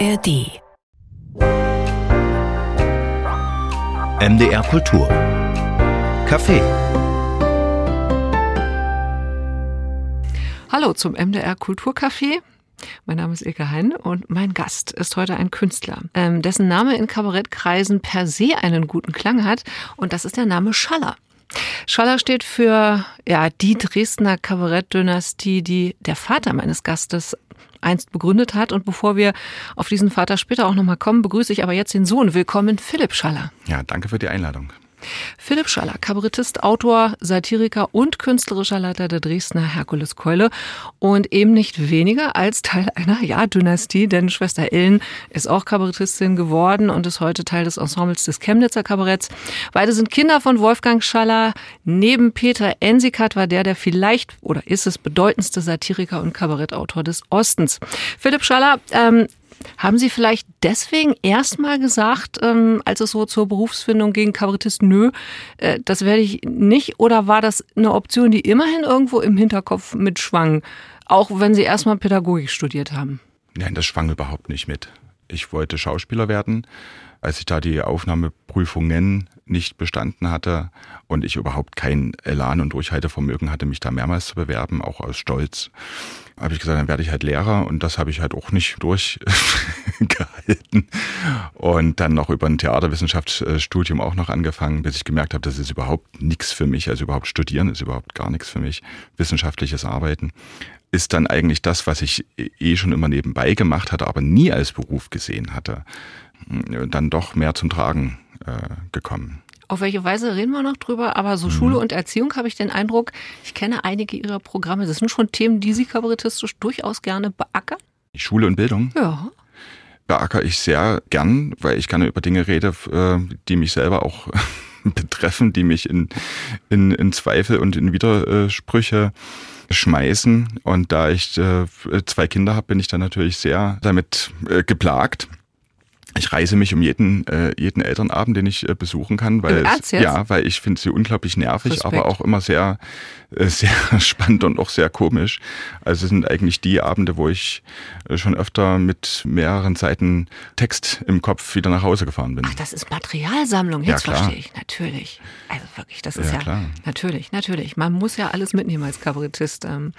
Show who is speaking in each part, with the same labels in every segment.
Speaker 1: ARD.
Speaker 2: MDR Kultur. Café.
Speaker 3: Hallo zum MDR Kulturcafé. Mein Name ist Ilke Hein und mein Gast ist heute ein Künstler, ähm, dessen Name in Kabarettkreisen per se einen guten Klang hat und das ist der Name Schaller. Schaller steht für ja, die Dresdner Kabarettdynastie, die der Vater meines Gastes einst begründet hat. Und bevor wir auf diesen Vater später auch nochmal kommen, begrüße ich aber jetzt den Sohn. Willkommen, Philipp Schaller.
Speaker 4: Ja, danke für die Einladung.
Speaker 3: Philipp Schaller, Kabarettist, Autor, Satiriker und künstlerischer Leiter der Dresdner Herkuleskeule und eben nicht weniger als Teil einer ja, Dynastie, denn Schwester Ellen ist auch Kabarettistin geworden und ist heute Teil des Ensembles des Chemnitzer Kabaretts. Beide sind Kinder von Wolfgang Schaller. Neben Peter Ensikat war der der vielleicht oder ist es bedeutendste Satiriker und Kabarettautor des Ostens. Philipp Schaller ähm, haben Sie vielleicht deswegen erstmal gesagt, ähm, als es so zur Berufsfindung ging, Kabarettist, nö, äh, das werde ich nicht? Oder war das eine Option, die immerhin irgendwo im Hinterkopf mitschwang, auch wenn Sie erstmal Pädagogik studiert haben?
Speaker 4: Nein, das schwang überhaupt nicht mit. Ich wollte Schauspieler werden. Als ich da die Aufnahmeprüfungen nicht bestanden hatte und ich überhaupt kein Elan und Durchhaltevermögen hatte, mich da mehrmals zu bewerben, auch aus Stolz, habe ich gesagt, dann werde ich halt Lehrer und das habe ich halt auch nicht durchgehalten. Und dann noch über ein Theaterwissenschaftsstudium auch noch angefangen, bis ich gemerkt habe, das ist überhaupt nichts für mich. Also überhaupt studieren ist überhaupt gar nichts für mich. Wissenschaftliches Arbeiten ist dann eigentlich das, was ich eh schon immer nebenbei gemacht hatte, aber nie als Beruf gesehen hatte, dann doch mehr zum Tragen äh, gekommen.
Speaker 3: Auf welche Weise reden wir noch drüber? Aber so mhm. Schule und Erziehung habe ich den Eindruck, ich kenne einige Ihrer Programme. Das sind schon Themen, die Sie kabarettistisch durchaus gerne beackern.
Speaker 4: Schule und Bildung?
Speaker 3: Ja.
Speaker 4: Beackere ich sehr gern, weil ich gerne über Dinge rede, äh, die mich selber auch betreffen, die mich in, in, in Zweifel und in Widersprüche schmeißen. Und da ich äh, zwei Kinder habe, bin ich dann natürlich sehr damit äh, geplagt ich reise mich um jeden, äh, jeden Elternabend, den ich äh, besuchen kann, weil es, ja, weil ich finde sie unglaublich nervig, Respekt. aber auch immer sehr, sehr spannend und auch sehr komisch. Also es sind eigentlich die Abende, wo ich äh, schon öfter mit mehreren Seiten Text im Kopf wieder nach Hause gefahren bin.
Speaker 3: Ach, das ist Materialsammlung, jetzt ja, verstehe ich. Natürlich. Also wirklich, das ist ja, ja klar. natürlich, natürlich. Man muss ja alles mitnehmen als Kabarettist. Ähm,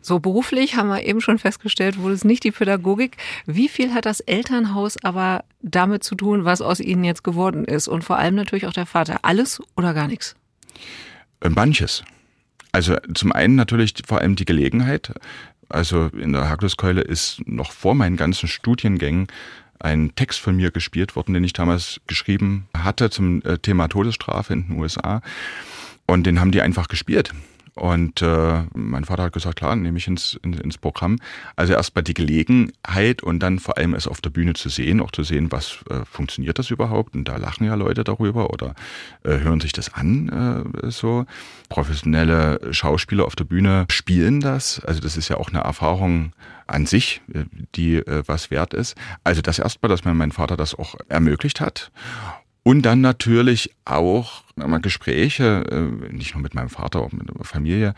Speaker 3: so beruflich haben wir eben schon festgestellt, wurde es nicht die Pädagogik. Wie viel hat das Elternhaus aber damit zu tun, was aus ihnen jetzt geworden ist? Und vor allem natürlich auch der Vater. Alles oder gar nichts?
Speaker 4: Äh, manches. Also zum einen natürlich vor allem die Gelegenheit. Also in der Herkuleskeule ist noch vor meinen ganzen Studiengängen ein Text von mir gespielt worden, den ich damals geschrieben hatte zum äh, Thema Todesstrafe in den USA. Und den haben die einfach gespielt. Und äh, mein Vater hat gesagt, klar, nehme ich ins, in, ins Programm. Also erstmal die Gelegenheit und dann vor allem es auf der Bühne zu sehen, auch zu sehen, was äh, funktioniert das überhaupt. Und da lachen ja Leute darüber oder äh, hören sich das an äh, so. Professionelle Schauspieler auf der Bühne spielen das. Also das ist ja auch eine Erfahrung an sich, äh, die äh, was wert ist. Also das erstmal, dass mir mein Vater das auch ermöglicht hat. Und dann natürlich auch Gespräche, äh, nicht nur mit meinem Vater, auch mit der Familie,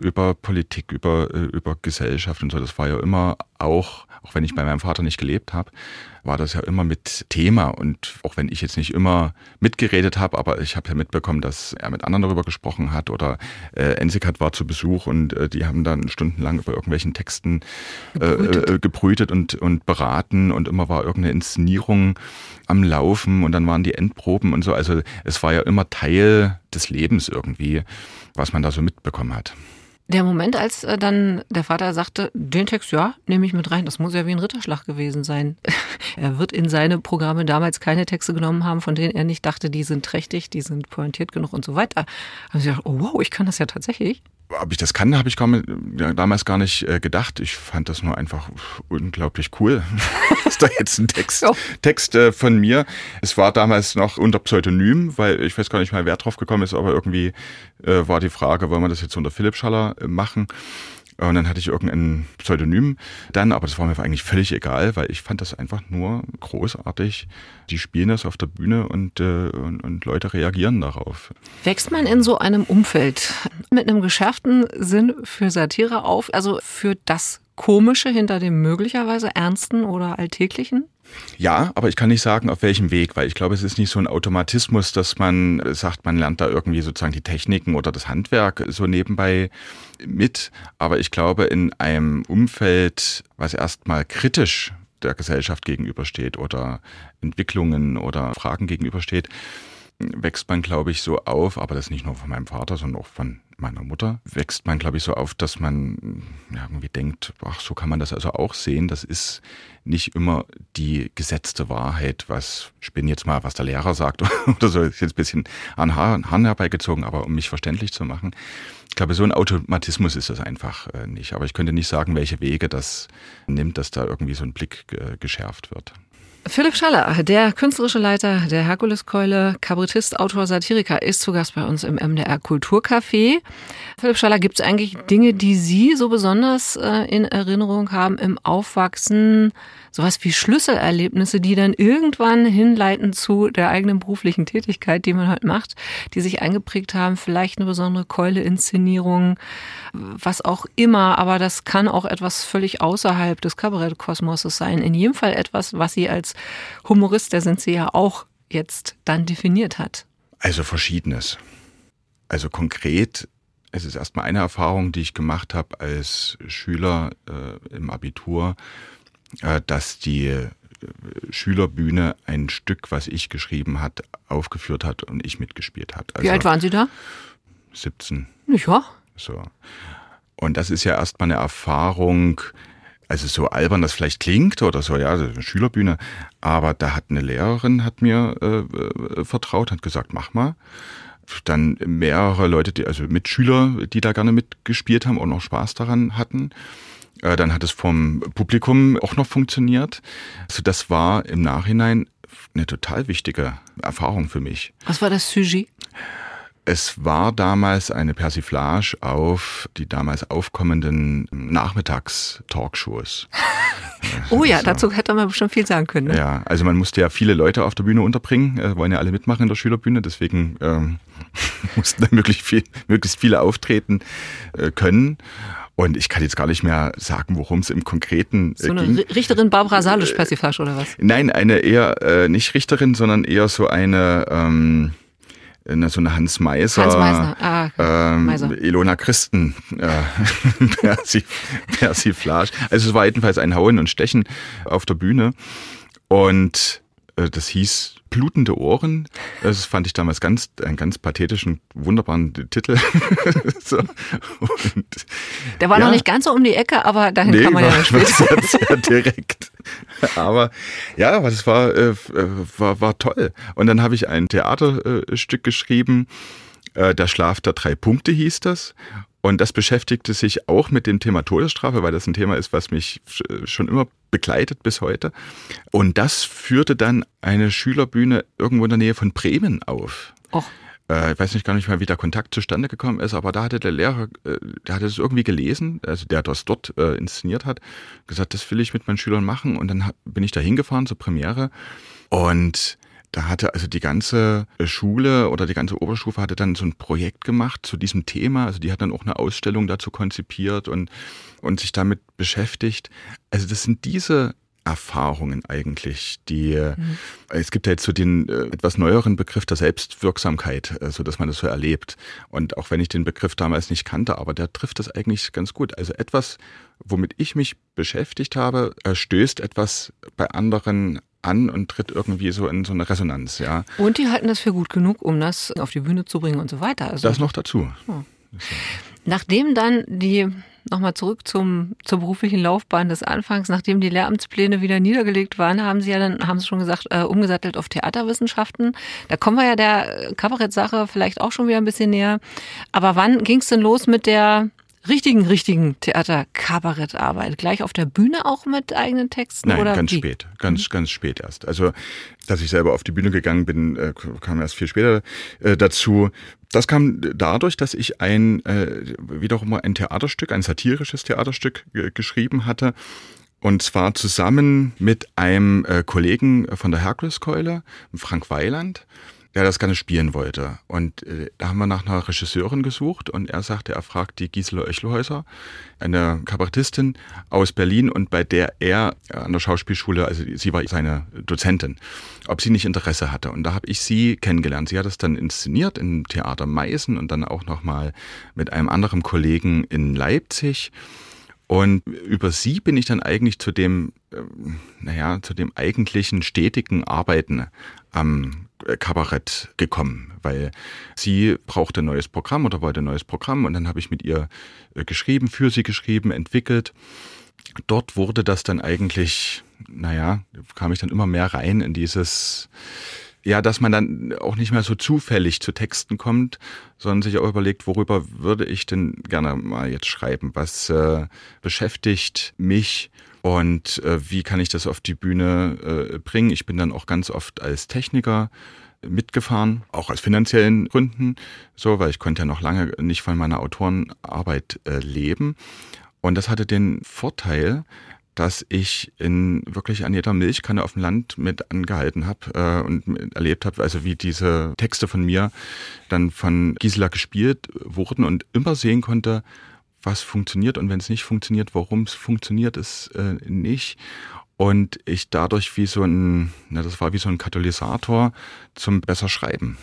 Speaker 4: über Politik, über, äh, über Gesellschaft und so. Das war ja immer auch, auch wenn ich bei meinem Vater nicht glebt habe, war das ja immer mit Thema. Und auch wenn ich jetzt nicht immer mitgeredet habe, aber ich habe ja mitbekommen, dass er mit anderen darüber gesprochen hat oder äh, Ensikat war zu Besuch und äh, die haben dann stundenlang über irgendwelchen Texten äh, gebrütet, äh, gebrütet und, und beraten und immer war irgendeine Inszenierung am Laufen und dann waren die Endproben und so. Also es war ja immer Teil des Lebens irgendwie, was man da so mitbekommen hat.
Speaker 3: Der Moment, als äh, dann der Vater sagte, den Text, ja, nehme ich mit rein, das muss ja wie ein Ritterschlag gewesen sein. er wird in seine Programme damals keine Texte genommen haben, von denen er nicht dachte, die sind trächtig, die sind pointiert genug und so weiter. Haben sie gedacht, oh wow, ich kann das ja tatsächlich
Speaker 4: ob ich das kann, habe ich damals gar nicht äh, gedacht. Ich fand das nur einfach unglaublich cool. ist da jetzt ein Text. Text äh, von mir. Es war damals noch unter Pseudonym, weil ich weiß gar nicht mal, wer drauf gekommen ist, aber irgendwie äh, war die Frage, wollen wir das jetzt unter Philipp Schaller machen? Und dann hatte ich irgendein Pseudonym dann, aber das war mir eigentlich völlig egal, weil ich fand das einfach nur großartig. Die spielen das auf der Bühne und, äh, und, und Leute reagieren darauf.
Speaker 3: Wächst man in so einem Umfeld mit einem geschärften Sinn für Satire auf, also für das Komische hinter dem möglicherweise Ernsten oder Alltäglichen?
Speaker 4: Ja, aber ich kann nicht sagen, auf welchem Weg, weil ich glaube, es ist nicht so ein Automatismus, dass man sagt, man lernt da irgendwie sozusagen die Techniken oder das Handwerk so nebenbei mit. Aber ich glaube, in einem Umfeld, was erstmal kritisch der Gesellschaft gegenübersteht oder Entwicklungen oder Fragen gegenübersteht, wächst man, glaube ich, so auf, aber das nicht nur von meinem Vater, sondern auch von meiner Mutter, wächst man, glaube ich, so auf, dass man ja, irgendwie denkt, ach, so kann man das also auch sehen. Das ist nicht immer die gesetzte Wahrheit, was, ich bin jetzt mal, was der Lehrer sagt oder so, ist jetzt ein bisschen an Haaren herbeigezogen, aber um mich verständlich zu machen. Ich glaube, so ein Automatismus ist das einfach äh, nicht. Aber ich könnte nicht sagen, welche Wege das nimmt, dass da irgendwie so ein Blick äh, geschärft wird.
Speaker 3: Philipp Schaller, der künstlerische Leiter der Herkuleskeule, Kabarettist, Autor, Satiriker, ist zu Gast bei uns im MDR Kulturcafé. Philipp Schaller, gibt es eigentlich Dinge, die Sie so besonders äh, in Erinnerung haben im Aufwachsen? Sowas wie Schlüsselerlebnisse, die dann irgendwann hinleiten zu der eigenen beruflichen Tätigkeit, die man halt macht, die sich eingeprägt haben, vielleicht eine besondere Keule-Inszenierung, was auch immer, aber das kann auch etwas völlig außerhalb des Kabarettkosmoses sein. In jedem Fall etwas, was Sie als Humorist, der sind Sie ja auch jetzt dann definiert hat.
Speaker 4: Also verschiedenes. Also konkret es ist erstmal eine Erfahrung, die ich gemacht habe als Schüler äh, im Abitur, dass die äh, Schülerbühne ein Stück, was ich geschrieben hat, aufgeführt hat und ich mitgespielt hat.
Speaker 3: Also Wie alt waren Sie da?
Speaker 4: 17.
Speaker 3: Ja.
Speaker 4: So. Und das ist ja erstmal eine Erfahrung, also so albern das vielleicht klingt oder so, ja, eine Schülerbühne, aber da hat eine Lehrerin hat mir äh, äh, vertraut, hat gesagt, mach mal. Dann mehrere Leute, die, also Mitschüler, die da gerne mitgespielt haben und noch Spaß daran hatten. Äh, dann hat es vom Publikum auch noch funktioniert. Also das war im Nachhinein eine total wichtige Erfahrung für mich.
Speaker 3: Was war das Sujet?
Speaker 4: Es war damals eine Persiflage auf die damals aufkommenden Nachmittags-Talkshows.
Speaker 3: oh ja, so. dazu hätte man bestimmt viel sagen können. Ne?
Speaker 4: Ja, also man musste ja viele Leute auf der Bühne unterbringen, äh, wollen ja alle mitmachen in der Schülerbühne, deswegen ähm, mussten da möglichst, viel, möglichst viele auftreten äh, können. Und ich kann jetzt gar nicht mehr sagen, worum es im Konkreten
Speaker 3: äh, So eine ging. Richterin Barbara Salisch Persiflage oder was?
Speaker 4: Nein, eine eher äh, nicht Richterin, sondern eher so eine ähm, so eine Hans Meiser,
Speaker 3: Hans Meisner. Ah,
Speaker 4: ähm, Meiser. Ilona Christen äh, Persif Persiflage. Also es war jedenfalls ein Hauen und Stechen auf der Bühne. Und äh, das hieß Blutende Ohren. Das fand ich damals ganz, einen ganz pathetischen, wunderbaren Titel.
Speaker 3: so. Und, Der war ja, noch nicht ganz so um die Ecke, aber dahin nee, kann man war, ja später.
Speaker 4: Sehr, sehr direkt. Aber ja, aber das war, äh, war, war toll. Und dann habe ich ein Theaterstück geschrieben. Äh, der Schlaf der drei Punkte hieß das. Und das beschäftigte sich auch mit dem Thema Todesstrafe, weil das ein Thema ist, was mich schon immer begleitet bis heute. Und das führte dann eine Schülerbühne irgendwo in der Nähe von Bremen auf.
Speaker 3: Och.
Speaker 4: Äh, ich weiß nicht gar nicht mehr, wie der Kontakt zustande gekommen ist, aber da hatte der Lehrer, äh, der hatte es irgendwie gelesen, also der das dort äh, inszeniert hat, gesagt, das will ich mit meinen Schülern machen. Und dann bin ich da hingefahren zur Premiere und da hatte also die ganze Schule oder die ganze Oberstufe hatte dann so ein Projekt gemacht zu diesem Thema. Also die hat dann auch eine Ausstellung dazu konzipiert und, und sich damit beschäftigt. Also das sind diese Erfahrungen eigentlich, die mhm. es gibt ja jetzt so den äh, etwas neueren Begriff der Selbstwirksamkeit, äh, so dass man das so erlebt. Und auch wenn ich den Begriff damals nicht kannte, aber der trifft das eigentlich ganz gut. Also etwas, womit ich mich beschäftigt habe, stößt etwas bei anderen an und tritt irgendwie so in so eine Resonanz, ja.
Speaker 3: Und die halten das für gut genug, um das auf die Bühne zu bringen und so weiter.
Speaker 4: Also, das noch dazu. Oh.
Speaker 3: Nachdem dann die, nochmal zurück zum, zur beruflichen Laufbahn des Anfangs, nachdem die Lehramtspläne wieder niedergelegt waren, haben Sie ja dann, haben Sie schon gesagt, äh, umgesattelt auf Theaterwissenschaften. Da kommen wir ja der Kabarettsache vielleicht auch schon wieder ein bisschen näher. Aber wann ging es denn los mit der richtigen, richtigen Theater-Kabarettarbeit? Gleich auf der Bühne auch mit eigenen Texten?
Speaker 4: Nein,
Speaker 3: oder
Speaker 4: ganz
Speaker 3: wie?
Speaker 4: spät. Ganz, ganz spät erst. Also, dass ich selber auf die Bühne gegangen bin, äh, kam erst viel später äh, dazu. Das kam dadurch, dass ich ein, äh, wiederum ein Theaterstück, ein satirisches Theaterstück geschrieben hatte. Und zwar zusammen mit einem Kollegen von der Herkuleskeule, Frank Weiland. Der das gerne spielen wollte. Und äh, da haben wir nach einer Regisseurin gesucht und er sagte, er fragt die Gisela Oechlhäuser, eine Kabarettistin aus Berlin und bei der er an der Schauspielschule, also sie war seine Dozentin, ob sie nicht Interesse hatte. Und da habe ich sie kennengelernt. Sie hat es dann inszeniert im Theater Meißen und dann auch nochmal mit einem anderen Kollegen in Leipzig. Und über sie bin ich dann eigentlich zu dem, äh, naja, zu dem eigentlichen stetigen Arbeiten am Kabarett gekommen, weil sie brauchte ein neues Programm oder wollte ein neues Programm und dann habe ich mit ihr äh, geschrieben, für sie geschrieben, entwickelt. Dort wurde das dann eigentlich, naja, kam ich dann immer mehr rein in dieses, ja, dass man dann auch nicht mehr so zufällig zu Texten kommt, sondern sich auch überlegt, worüber würde ich denn gerne mal jetzt schreiben? Was äh, beschäftigt mich? Und äh, wie kann ich das auf die Bühne äh, bringen? Ich bin dann auch ganz oft als Techniker mitgefahren, auch aus finanziellen Gründen, so, weil ich konnte ja noch lange nicht von meiner Autorenarbeit äh, leben. Und das hatte den Vorteil, dass ich in wirklich an jeder Milchkanne auf dem Land mit angehalten habe äh, und erlebt habe, also wie diese Texte von mir dann von Gisela gespielt wurden und immer sehen konnte, was funktioniert und wenn es nicht funktioniert, warum es funktioniert es äh, nicht. Und ich dadurch wie so ein, na, das war wie so ein Katalysator zum besser Schreiben.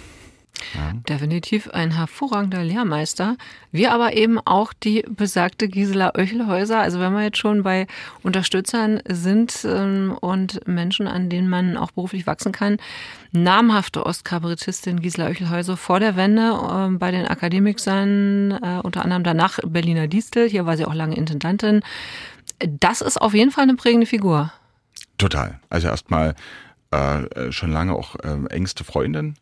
Speaker 3: Ja. Definitiv ein hervorragender Lehrmeister. Wir aber eben auch die besagte Gisela Oechelhäuser. Also wenn wir jetzt schon bei Unterstützern sind ähm, und Menschen, an denen man auch beruflich wachsen kann, namhafte Ostkabarettistin Gisela Oechelhäuser vor der Wende äh, bei den Akademikern, äh, unter anderem danach Berliner Distel. Hier war sie auch lange Intendantin. Das ist auf jeden Fall eine prägende Figur.
Speaker 4: Total. Also erstmal äh, schon lange auch äh, engste Freundin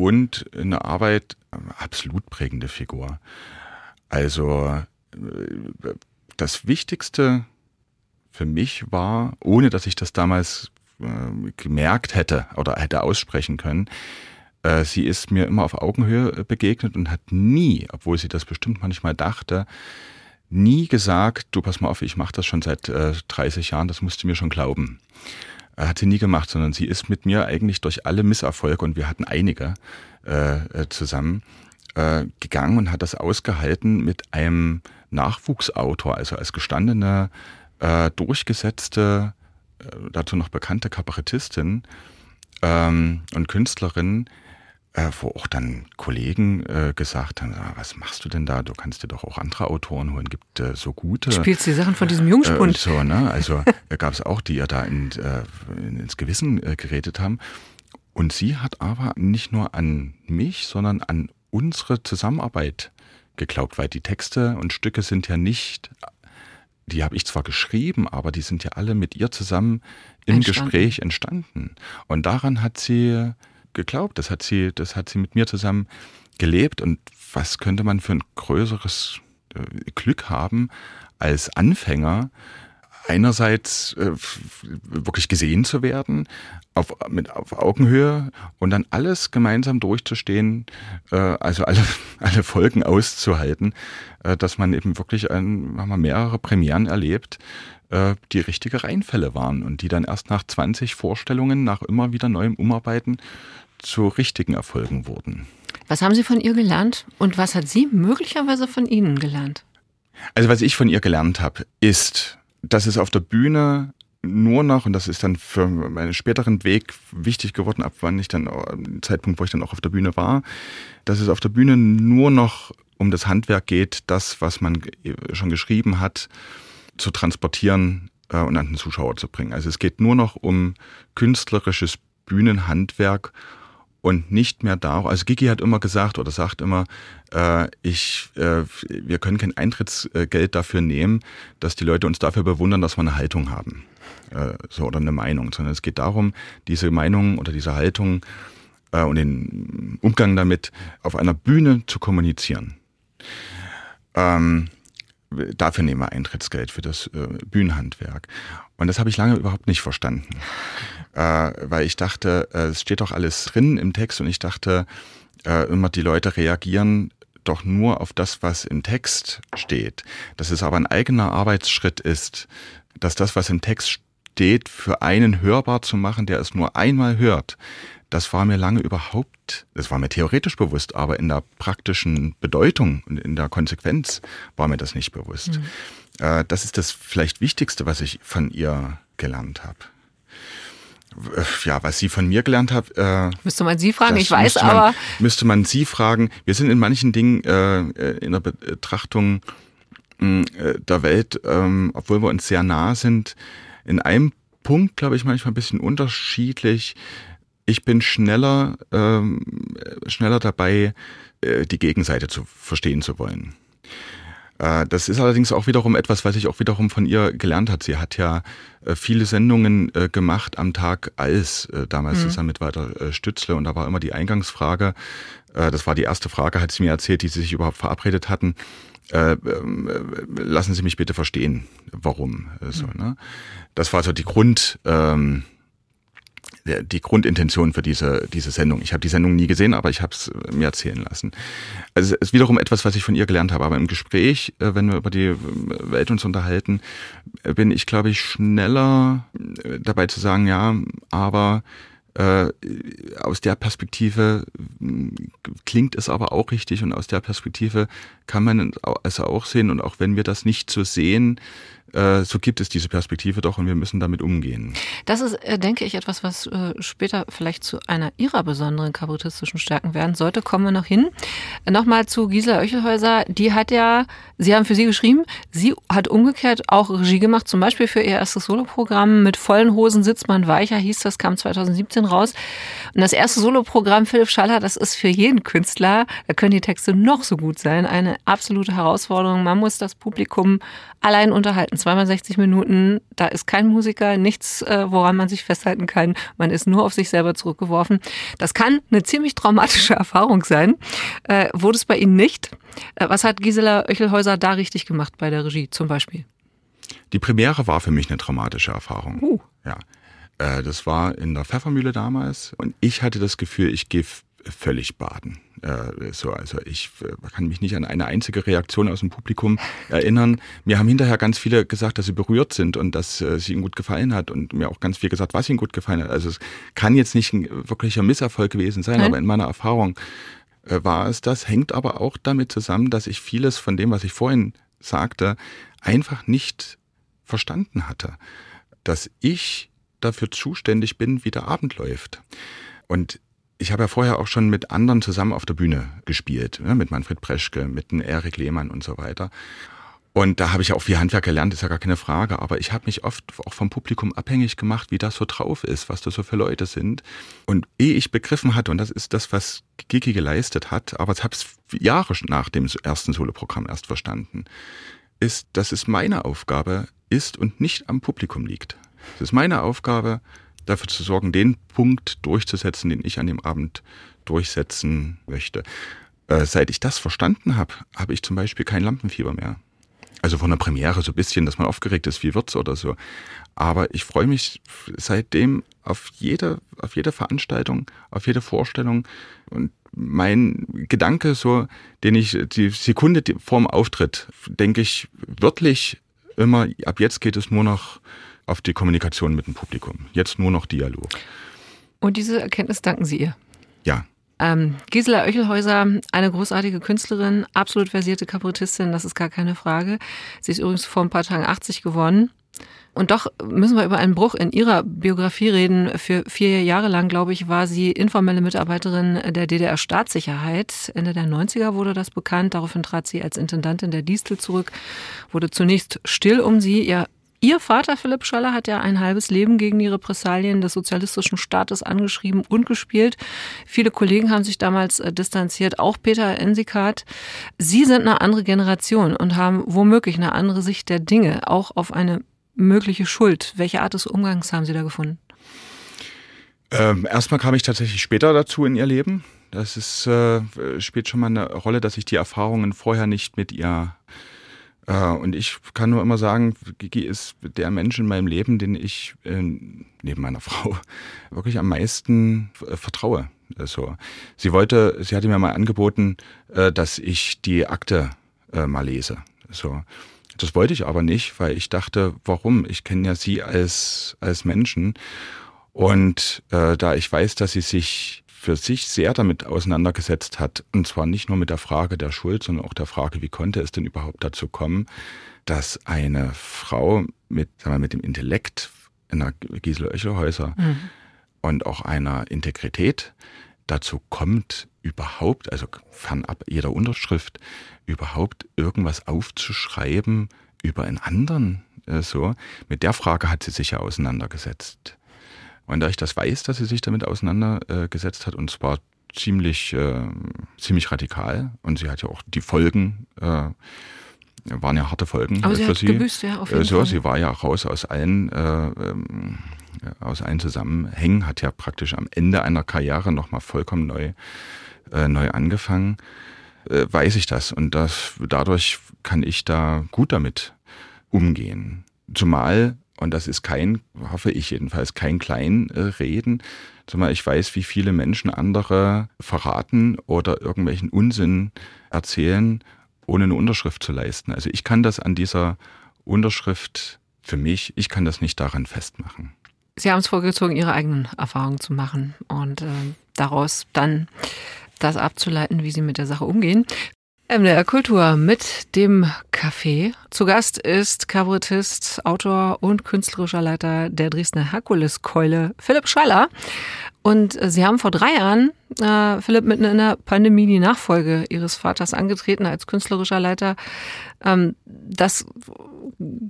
Speaker 4: und in der Arbeit äh, absolut prägende Figur. Also äh, das Wichtigste für mich war, ohne dass ich das damals äh, gemerkt hätte oder hätte aussprechen können, sie ist mir immer auf Augenhöhe begegnet und hat nie, obwohl sie das bestimmt manchmal dachte, nie gesagt, du pass mal auf, ich mache das schon seit 30 Jahren, das musst du mir schon glauben hat sie nie gemacht, sondern sie ist mit mir eigentlich durch alle Misserfolge, und wir hatten einige äh, äh, zusammen, äh, gegangen und hat das ausgehalten mit einem Nachwuchsautor, also als gestandene, äh, durchgesetzte, äh, dazu noch bekannte Kabarettistin ähm, und Künstlerin, äh, wo auch dann Kollegen äh, gesagt haben, ah, was machst du denn da? Du kannst dir doch auch andere Autoren holen, gibt äh, so gute.
Speaker 3: Spielst die Sachen von diesem Jungspund.
Speaker 4: Äh, so, ne? Also gab es auch, die ja da in, äh, ins Gewissen äh, geredet haben. Und sie hat aber nicht nur an mich, sondern an unsere Zusammenarbeit geglaubt, weil die Texte und Stücke sind ja nicht, die habe ich zwar geschrieben, aber die sind ja alle mit ihr zusammen im entstanden. Gespräch entstanden. Und daran hat sie geglaubt. Das hat sie, das hat sie mit mir zusammen gelebt. Und was könnte man für ein größeres äh, Glück haben, als Anfänger einerseits äh, wirklich gesehen zu werden, auf, mit, auf Augenhöhe und dann alles gemeinsam durchzustehen, äh, also alle, alle Folgen auszuhalten, äh, dass man eben wirklich ein, haben wir mehrere Premieren erlebt, äh, die richtige Reinfälle waren und die dann erst nach 20 Vorstellungen, nach immer wieder neuem Umarbeiten zu richtigen Erfolgen wurden.
Speaker 3: Was haben Sie von ihr gelernt und was hat sie möglicherweise von Ihnen gelernt?
Speaker 4: Also was ich von ihr gelernt habe, ist, dass es auf der Bühne nur noch, und das ist dann für meinen späteren Weg wichtig geworden, ab wann ich dann, äh, Zeitpunkt, wo ich dann auch auf der Bühne war, dass es auf der Bühne nur noch um das Handwerk geht, das, was man schon geschrieben hat, zu transportieren äh, und an den Zuschauer zu bringen. Also es geht nur noch um künstlerisches Bühnenhandwerk und nicht mehr darum. Also Gigi hat immer gesagt oder sagt immer, äh, ich, äh, wir können kein Eintrittsgeld dafür nehmen, dass die Leute uns dafür bewundern, dass wir eine Haltung haben, äh, so oder eine Meinung, sondern es geht darum, diese Meinung oder diese Haltung äh, und den Umgang damit auf einer Bühne zu kommunizieren. Ähm, dafür nehmen wir Eintrittsgeld für das äh, Bühnenhandwerk. Und das habe ich lange überhaupt nicht verstanden, äh, weil ich dachte, äh, es steht doch alles drin im Text und ich dachte äh, immer, die Leute reagieren doch nur auf das, was im Text steht. Dass es aber ein eigener Arbeitsschritt ist, dass das, was im Text steht, für einen hörbar zu machen, der es nur einmal hört, das war mir lange überhaupt, das war mir theoretisch bewusst, aber in der praktischen Bedeutung und in der Konsequenz war mir das nicht bewusst. Mhm. Äh, das ist das vielleicht Wichtigste, was ich von ihr gelernt habe. Äh, ja, was sie von mir gelernt hat.
Speaker 3: Äh, müsste man sie fragen, ich weiß, aber.
Speaker 4: Man, müsste man sie fragen. Wir sind in manchen Dingen äh, in der Betrachtung äh, der Welt, ähm, obwohl wir uns sehr nah sind, in einem Punkt, glaube ich, manchmal ein bisschen unterschiedlich. Ich bin schneller, ähm, schneller dabei, äh, die Gegenseite zu verstehen zu wollen. Äh, das ist allerdings auch wiederum etwas, was ich auch wiederum von ihr gelernt hat. Sie hat ja äh, viele Sendungen äh, gemacht am Tag als, damals mhm. zusammen mit Walter Stützle. Und da war immer die Eingangsfrage, das war die erste Frage, hat sie mir erzählt, die sie sich überhaupt verabredet hatten. Ähm, lassen Sie mich bitte verstehen, warum. So, mhm. ne? Das war so die Grund, ähm, die Grundintention für diese, diese Sendung. Ich habe die Sendung nie gesehen, aber ich habe es mir erzählen lassen. Also es ist wiederum etwas, was ich von ihr gelernt habe. Aber im Gespräch, äh, wenn wir über die Welt uns unterhalten, äh, bin ich, glaube ich, schneller äh, dabei zu sagen, ja, aber äh, aus der Perspektive klingt es aber auch richtig und aus der Perspektive kann man es auch sehen und auch wenn wir das nicht so sehen, äh, so gibt es diese Perspektive doch und wir müssen damit umgehen.
Speaker 3: Das ist, äh, denke ich, etwas, was äh, später vielleicht zu einer ihrer besonderen kabarettistischen Stärken werden sollte. Kommen wir noch hin. Nochmal zu Gisela Öchelhäuser. Die hat ja, Sie haben für sie geschrieben, sie hat umgekehrt auch Regie gemacht, zum Beispiel für ihr erstes Soloprogramm. Mit vollen Hosen sitzt man weicher, hieß das, kam 2017 raus. Und das erste Soloprogramm Philipp Schaller, das ist für jeden Künstler, da können die Texte noch so gut sein, eine absolute Herausforderung. Man muss das Publikum allein unterhalten zweimal 60 Minuten, da ist kein Musiker, nichts, äh, woran man sich festhalten kann. Man ist nur auf sich selber zurückgeworfen. Das kann eine ziemlich traumatische Erfahrung sein. Äh, wurde es bei Ihnen nicht? Äh, was hat Gisela Oechelhäuser da richtig gemacht bei der Regie zum Beispiel?
Speaker 4: Die Premiere war für mich eine traumatische Erfahrung. Uh. Ja. Äh, das war in der Pfeffermühle damals und ich hatte das Gefühl, ich gehe völlig baden. Äh, so, also ich äh, kann mich nicht an eine einzige Reaktion aus dem Publikum erinnern. Mir haben hinterher ganz viele gesagt, dass sie berührt sind und dass äh, es ihnen gut gefallen hat und mir auch ganz viel gesagt, was ihnen gut gefallen hat. Also es kann jetzt nicht ein wirklicher Misserfolg gewesen sein, Nein. aber in meiner Erfahrung war es das, hängt aber auch damit zusammen, dass ich vieles von dem, was ich vorhin sagte, einfach nicht verstanden hatte. Dass ich dafür zuständig bin, wie der Abend läuft. Und ich habe ja vorher auch schon mit anderen zusammen auf der Bühne gespielt, ne, mit Manfred Preschke, mit dem Erik Lehmann und so weiter. Und da habe ich auch viel Handwerk gelernt, ist ja gar keine Frage. Aber ich habe mich oft auch vom Publikum abhängig gemacht, wie das so drauf ist, was das so für Leute sind. Und ehe ich begriffen hatte, und das ist das, was Gigi geleistet hat, aber ich habe es Jahre nach dem ersten Soloprogramm erst verstanden, ist, dass es meine Aufgabe ist und nicht am Publikum liegt. Es ist meine Aufgabe, dafür zu sorgen, den Punkt durchzusetzen, den ich an dem Abend durchsetzen möchte. Äh, seit ich das verstanden habe, habe ich zum Beispiel kein Lampenfieber mehr. Also von der Premiere so ein bisschen, dass man aufgeregt ist, wie wird's oder so. Aber ich freue mich seitdem auf jede, auf jede Veranstaltung, auf jede Vorstellung. Und mein Gedanke, so, den ich die Sekunde vorm Auftritt, denke ich wörtlich immer, ab jetzt geht es nur noch auf die Kommunikation mit dem Publikum. Jetzt nur noch Dialog.
Speaker 3: Und diese Erkenntnis danken Sie ihr?
Speaker 4: Ja.
Speaker 3: Ähm, Gisela Oechelhäuser, eine großartige Künstlerin, absolut versierte Kabarettistin, das ist gar keine Frage. Sie ist übrigens vor ein paar Tagen 80 geworden. Und doch müssen wir über einen Bruch in ihrer Biografie reden. Für vier Jahre lang, glaube ich, war sie informelle Mitarbeiterin der DDR-Staatssicherheit. Ende der 90er wurde das bekannt. Daraufhin trat sie als Intendantin der Distel zurück, wurde zunächst still um sie. Ihr Ihr Vater Philipp Scholler hat ja ein halbes Leben gegen die Repressalien des sozialistischen Staates angeschrieben und gespielt. Viele Kollegen haben sich damals äh, distanziert, auch Peter Ensikat. Sie sind eine andere Generation und haben womöglich eine andere Sicht der Dinge, auch auf eine mögliche Schuld. Welche Art des Umgangs haben Sie da gefunden?
Speaker 4: Ähm, erstmal kam ich tatsächlich später dazu in ihr Leben. Das ist, äh, spielt schon mal eine Rolle, dass ich die Erfahrungen vorher nicht mit ihr und ich kann nur immer sagen, Gigi ist der Mensch in meinem Leben, den ich äh, neben meiner Frau wirklich am meisten äh, vertraue. Also, sie wollte, sie hatte mir mal angeboten, dass ich die Akte mal lese. So. Das wollte ich aber nicht, weil ich dachte, warum? Ich kenne ja Sie als, als Menschen. Und äh, da ich weiß, dass sie sich für sich sehr damit auseinandergesetzt hat, und zwar nicht nur mit der Frage der Schuld, sondern auch der Frage, wie konnte es denn überhaupt dazu kommen, dass eine Frau mit, sagen wir, mit dem Intellekt einer Gisela Oechelhäuser mhm. und auch einer Integrität dazu kommt, überhaupt, also fernab jeder Unterschrift, überhaupt irgendwas aufzuschreiben über einen anderen, äh, so. Mit der Frage hat sie sich ja auseinandergesetzt. Und da ich das weiß, dass sie sich damit auseinandergesetzt hat, und zwar ziemlich, äh, ziemlich radikal, und sie hat ja auch die Folgen, äh, waren ja harte Folgen
Speaker 3: Aber sie
Speaker 4: für
Speaker 3: hat
Speaker 4: sie.
Speaker 3: Gebüßt, ja, auf jeden
Speaker 4: so,
Speaker 3: Fall.
Speaker 4: sie war ja raus aus allen, äh, ähm, aus allen Zusammenhängen, hat ja praktisch am Ende einer Karriere nochmal vollkommen neu, äh, neu angefangen. Äh, weiß ich das und das, dadurch kann ich da gut damit umgehen. Zumal, und das ist kein, hoffe ich jedenfalls, kein Kleinreden, zumal ich weiß, wie viele Menschen andere verraten oder irgendwelchen Unsinn erzählen, ohne eine Unterschrift zu leisten. Also ich kann das an dieser Unterschrift für mich, ich kann das nicht daran festmachen.
Speaker 3: Sie haben es vorgezogen, Ihre eigenen Erfahrungen zu machen und äh, daraus dann das abzuleiten, wie Sie mit der Sache umgehen. MDR Kultur mit dem Café. Zu Gast ist Kabarettist, Autor und künstlerischer Leiter der Dresdner Herkuleskeule, Philipp Schaller. Und Sie haben vor drei Jahren, äh, Philipp, mitten in der Pandemie die Nachfolge Ihres Vaters angetreten als künstlerischer Leiter. Ähm, das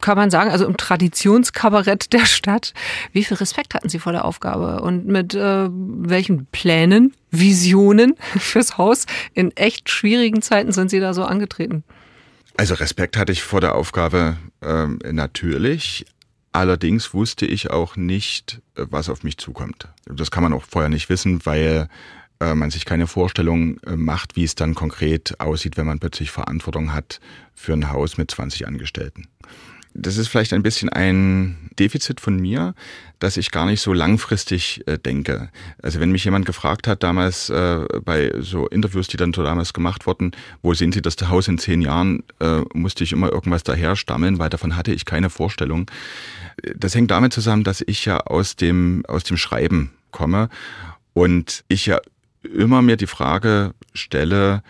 Speaker 3: kann man sagen, also im Traditionskabarett der Stadt. Wie viel Respekt hatten Sie vor der Aufgabe und mit äh, welchen Plänen, Visionen fürs Haus in echt schwierigen Zeiten sind Sie da so angetreten?
Speaker 4: Also Respekt hatte ich vor der Aufgabe ähm, natürlich. Allerdings wusste ich auch nicht, was auf mich zukommt. Das kann man auch vorher nicht wissen, weil äh, man sich keine Vorstellung äh, macht, wie es dann konkret aussieht, wenn man plötzlich Verantwortung hat für ein Haus mit 20 Angestellten. Das ist vielleicht ein bisschen ein Defizit von mir, dass ich gar nicht so langfristig äh, denke. Also wenn mich jemand gefragt hat damals äh, bei so Interviews, die dann so damals gemacht wurden, wo sehen Sie das Haus in zehn Jahren, äh, musste ich immer irgendwas daher stammeln, weil davon hatte ich keine Vorstellung. Das hängt damit zusammen, dass ich ja aus dem aus dem Schreiben komme und ich ja immer mir die Frage stelle,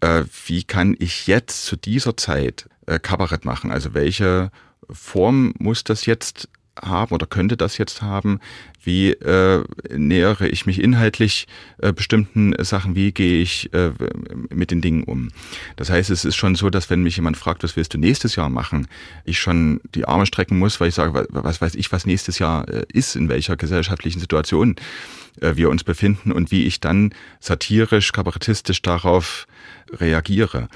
Speaker 4: äh, wie kann ich jetzt zu dieser Zeit Kabarett machen? Also welche Form muss das jetzt haben oder könnte das jetzt haben? Wie äh, nähere ich mich inhaltlich äh, bestimmten Sachen? Wie gehe ich äh, mit den Dingen um? Das heißt, es ist schon so, dass wenn mich jemand fragt, was willst du nächstes Jahr machen, ich schon die Arme strecken muss, weil ich sage, was weiß ich, was nächstes Jahr äh, ist, in welcher gesellschaftlichen Situation äh, wir uns befinden und wie ich dann satirisch, kabarettistisch darauf reagiere.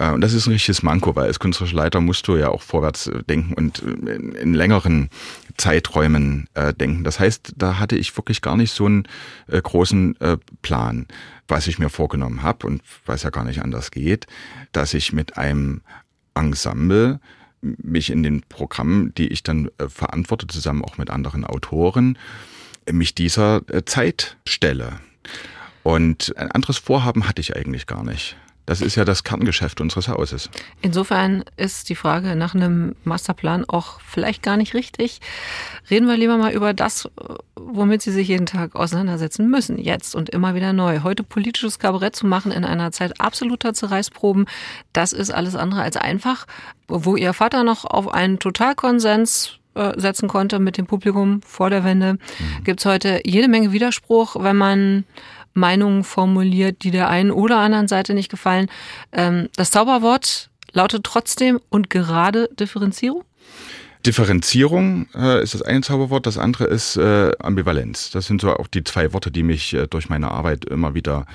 Speaker 4: Äh, und das ist ein richtiges Manko, weil als künstlerischer Leiter musst du ja auch vorwärts äh, denken und in, in längeren Zeiträumen äh, denken. Das heißt, da hatte ich wirklich gar nicht so einen äh, großen äh, Plan, was ich mir vorgenommen habe und was ja gar nicht anders geht, dass ich mit einem Ensemble mich in den Programmen, die ich dann äh, verantworte, zusammen auch mit anderen Autoren, mich dieser Zeit stelle. Und ein anderes Vorhaben hatte ich eigentlich gar nicht. Das ist ja das Kerngeschäft unseres Hauses.
Speaker 3: Insofern ist die Frage nach einem Masterplan auch vielleicht gar nicht richtig. Reden wir lieber mal über das, womit Sie sich jeden Tag auseinandersetzen müssen, jetzt und immer wieder neu. Heute politisches Kabarett zu machen in einer Zeit absoluter Zerreißproben, das ist alles andere als einfach. Wo Ihr Vater noch auf einen Totalkonsens äh, setzen konnte mit dem Publikum vor der Wende, mhm. gibt es heute jede Menge Widerspruch, wenn man Meinungen formuliert, die der einen oder anderen Seite nicht gefallen. Ähm, das Zauberwort lautet trotzdem und gerade Differenzierung?
Speaker 4: Differenzierung äh, ist das eine Zauberwort, das andere ist äh, Ambivalenz. Das sind so auch die zwei Worte, die mich äh, durch meine Arbeit immer wieder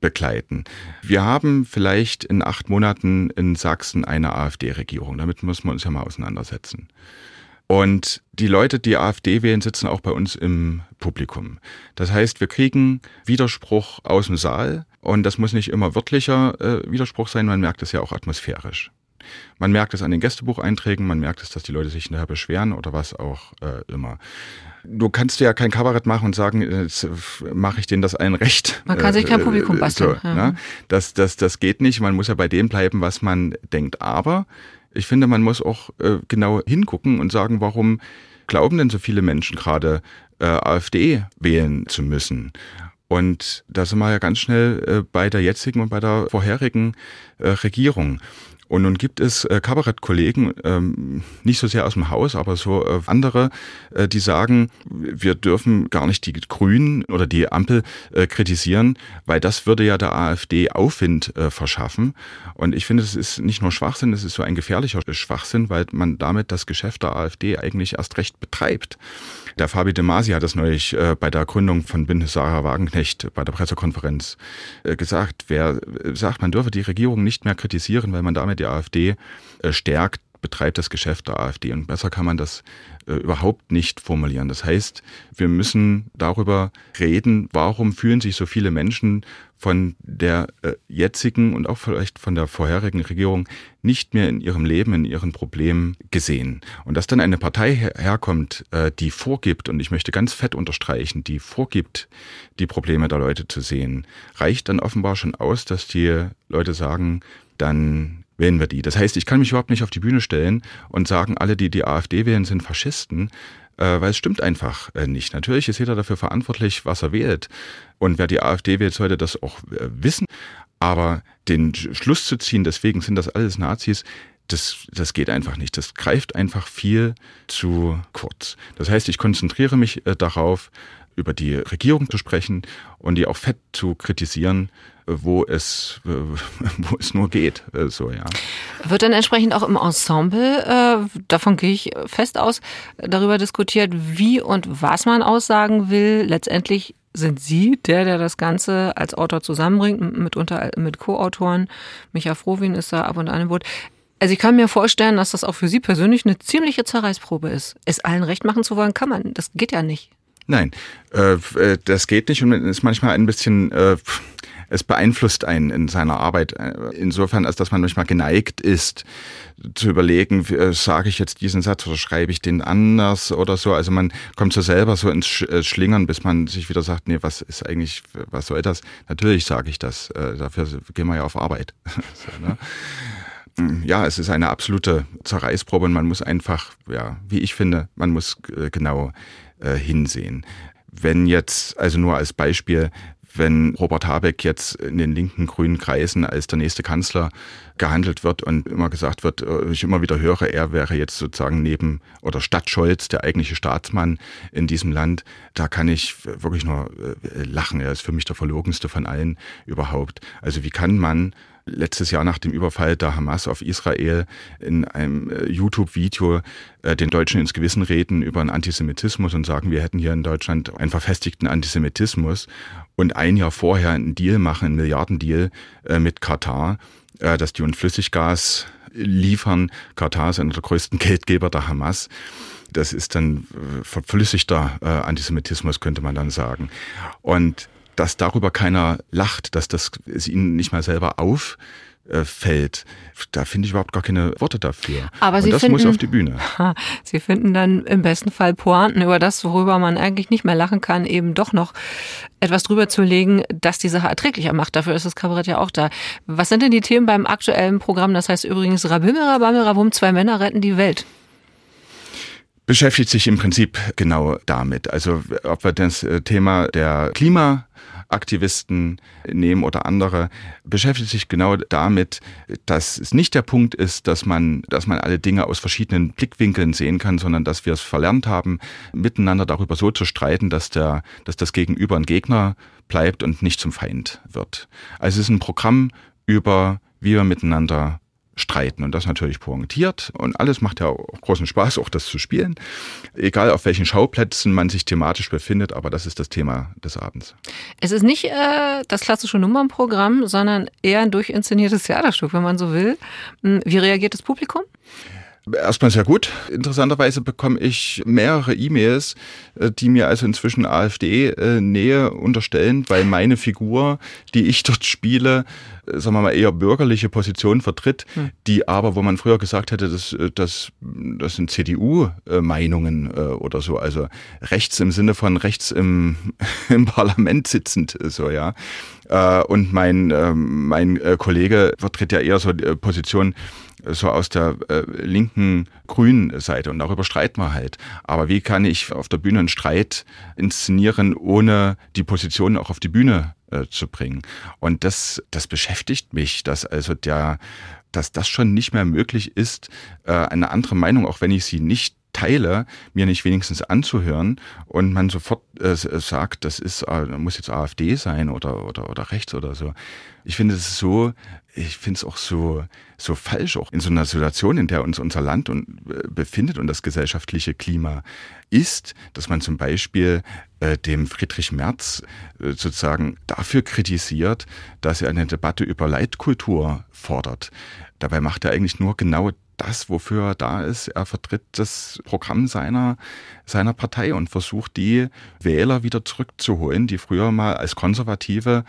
Speaker 4: begleiten. Wir haben vielleicht in acht Monaten in Sachsen eine AfD-Regierung. Damit müssen wir uns ja mal auseinandersetzen. Und die Leute, die AfD wählen, sitzen auch bei uns im Publikum. Das heißt, wir kriegen Widerspruch aus dem Saal und das muss nicht immer wörtlicher äh, Widerspruch sein, man merkt es ja auch atmosphärisch. Man merkt es an den Gästebucheinträgen, man merkt es, dass die Leute sich nachher beschweren oder was auch äh, immer. Du kannst ja kein Kabarett machen und sagen, jetzt mache ich denen das allen recht.
Speaker 3: Man kann sich kein Publikum basteln.
Speaker 4: So, ja. ne? das, das, das geht nicht. Man muss ja bei dem bleiben, was man denkt. Aber Ich finde, man muss auch äh, genau hingucken und sagen, warum glauben denn so viele Menschen gerade äh, AfD wählen zu müssen? Und da sind wir ja ganz schnell äh, bei der jetzigen und bei der vorherigen äh, Regierung. Und nun gibt es äh, Kabarettkollegen, ähm, nicht so sehr aus dem Haus, aber so äh, andere, äh, die sagen, wir dürfen gar nicht die Grünen oder die Ampel äh, kritisieren, weil das würde ja der AfD Aufwind äh, verschaffen. Und ich finde, es ist nicht nur Schwachsinn, es ist so ein gefährlicher Schwachsinn, weil man damit das Geschäft der AfD eigentlich erst recht betreibt. Der Fabi de Masi hat das neulich äh, bei der Gründung von Bündnis Sarah Wagenknecht bei der Pressekonferenz äh, gesagt. Wer sagt, man dürfe die Regierung nicht mehr kritisieren, weil man damit die AfD äh, stärkt, betreibt das Geschäft der AfD. Und besser kann man das äh, überhaupt nicht formulieren. Das heißt, wir müssen darüber reden, warum fühlen sich so viele Menschen von der äh, jetzigen und auch vielleicht von der vorherigen Regierung nicht mehr in ihrem Leben, in ihren Problemen gesehen. Und dass dann eine Partei her herkommt, die vorgibt, und ich möchte ganz fett unterstreichen, die vorgibt, die Probleme der Leute zu sehen, reicht dann offenbar schon aus, dass die Leute sagen, dann wählen wir die. Das heißt, ich kann mich überhaupt nicht auf die Bühne stellen und sagen, alle, die die AfD wählen, sind Faschisten, äh, weil es stimmt einfach äh, nicht. Natürlich ist jeder dafür verantwortlich, was er wählt. Und wer die AfD wählt, sollte das auch äh, wissen. Aber den Schluss zu ziehen, deswegen sind das alles Nazis, das, das geht einfach nicht. Das greift einfach viel zu kurz. Das heißt, ich konzentriere mich äh, darauf, über die Regierung zu sprechen und die auch fett zu kritisieren, wo es, wo es nur geht. Äh, so, ja.
Speaker 3: Wird dann entsprechend auch im Ensemble, äh, davon gehe ich fest aus, darüber diskutiert, wie und was man aussagen will. Letztendlich sind Sie der, der das Ganze als Autor zusammenbringt, mitunter mit Co-Autoren. Micha Frohwin ist da ab und an im Boot. Also ich kann mir vorstellen, dass das auch für Sie persönlich eine ziemliche Zerreißprobe ist. Es allen recht machen zu wollen, kann man. Das geht ja nicht.
Speaker 4: Nein, äh, äh das geht nicht und ist manchmal ein bisschen äh, es beeinflusst einen in seiner Arbeit. Äh, insofern, als dass man manchmal geneigt ist, zu überlegen, äh, sage ich jetzt diesen Satz oder schreibe ich den anders oder so. Also man kommt so selber so ins Schlingern, bis man sich wieder sagt, nee, was ist eigentlich, was soll das? Natürlich sage ich das. Dafür gehen wir ja auf Arbeit. so, ne? Mm, ja, es ist eine absolute Zerreißprobe und man muss einfach, ja, wie ich finde, man muss genau äh, hinsehen. Wenn jetzt, also nur als Beispiel, wenn Robert Habeck jetzt in den linken grünen Kreisen als der nächste Kanzler gehandelt wird und immer gesagt wird, äh, ich immer wieder höre, er wäre jetzt sozusagen neben oder statt Scholz der eigentliche Staatsmann in diesem Land, da kann ich wirklich nur äh, lachen. Er ist für mich der verlogenste von allen überhaupt. Also wie kann man letztes Jahr nach dem Überfall der Hamas auf Israel in einem äh, YouTube-Video äh, den Deutschen ins Gewissen reden über einen Antisemitismus und sagen, wir hätten hier in Deutschland einen verfestigten Antisemitismus und ein Jahr vorher einen Deal machen, einen Milliardendeal äh, mit Katar, dass die uns Flüssiggas liefern. Katar ist einer der größten Geldgeber der Hamas. Das ist dann verflüssigter Antisemitismus, könnte man dann sagen. Und dass darüber keiner lacht, dass das es ihnen nicht mal selber auffällt, da finde ich überhaupt gar keine Worte dafür.
Speaker 3: Aber
Speaker 4: Und
Speaker 3: Sie
Speaker 4: das
Speaker 3: finden,
Speaker 4: muss auf die Bühne.
Speaker 3: Sie finden dann im besten Fall Pointen über das, worüber man eigentlich nicht mehr lachen kann, eben doch noch etwas drüber zu legen, das die Sache erträglicher macht. Dafür ist das Kabarett ja auch da. Was sind denn die Themen beim aktuellen Programm? Das heißt übrigens Rabimmel, Rabammel, Rabum, zwei Männer retten die Welt
Speaker 4: beschäftigt sich im Prinzip genau damit. Also ob wir das äh, Thema der Klima Aktivisten nehmen oder andere, beschäftigt sich genau damit, dass es nicht der Punkt ist, dass man, dass man alle Dinge aus verschiedenen Blickwinkeln sehen kann, sondern dass wir es verlernt haben, miteinander darüber so zu streiten, dass der, dass das Gegenüber ein Gegner bleibt und nicht zum Feind wird. Also es ist ein Programm über, wie wir miteinander streiten und das natürlich pointiert und alles macht ja auch großen Spaß, auch das zu spielen. Egal auf welchen Schauplätzen man sich thematisch befindet, aber das ist das Thema des Abends.
Speaker 3: Es ist nicht äh, das klassische Nummernprogramm, sondern eher ein durchinszeniertes Theaterstück, wenn man so will. Hm, wie reagiert das Publikum?
Speaker 4: Erstmal sehr gut. Interessanterweise bekomme ich mehrere E-Mails, äh, die mir also inzwischen AfD-Nähe äh, unterstellen, weil meine Figur, die ich dort spiele, äh, sagen wir mal, eher bürgerliche Position vertritt, hm. die aber, wo man früher gesagt hätte, das, das, das sind CDU-Meinungen oder so, also rechts im Sinne von rechts im, im Parlament sitzend, so, ja. Und mein, mein Kollege vertritt ja eher so die Position, so aus der äh, linken grünen Seite und darüber streiten wir halt. Aber wie kann ich auf der Bühne einen Streit inszenieren, ohne die Position auch auf die Bühne äh, zu bringen? Und das, das beschäftigt mich, dass also der, dass das schon nicht mehr möglich ist, äh, eine andere Meinung, auch wenn ich sie nicht teile, mir nicht wenigstens anzuhören und man sofort äh, sagt, das ist äh, muss jetzt AfD sein oder oder oder rechts oder so. Ich finde es so, ich finde es auch so so falsch auch in so einer Situation, in der uns unser Land und, äh, befindet und das gesellschaftliche Klima ist, dass man zum Beispiel äh, dem Friedrich Merz äh, sozusagen dafür kritisiert, dass er eine Debatte über Leitkultur fordert. Dabei macht er eigentlich nur genau das, wofür er da ist. Er vertritt das Programm seiner, seiner Partei und versucht, die Wähler wieder zurückzuholen, die früher mal als Konservative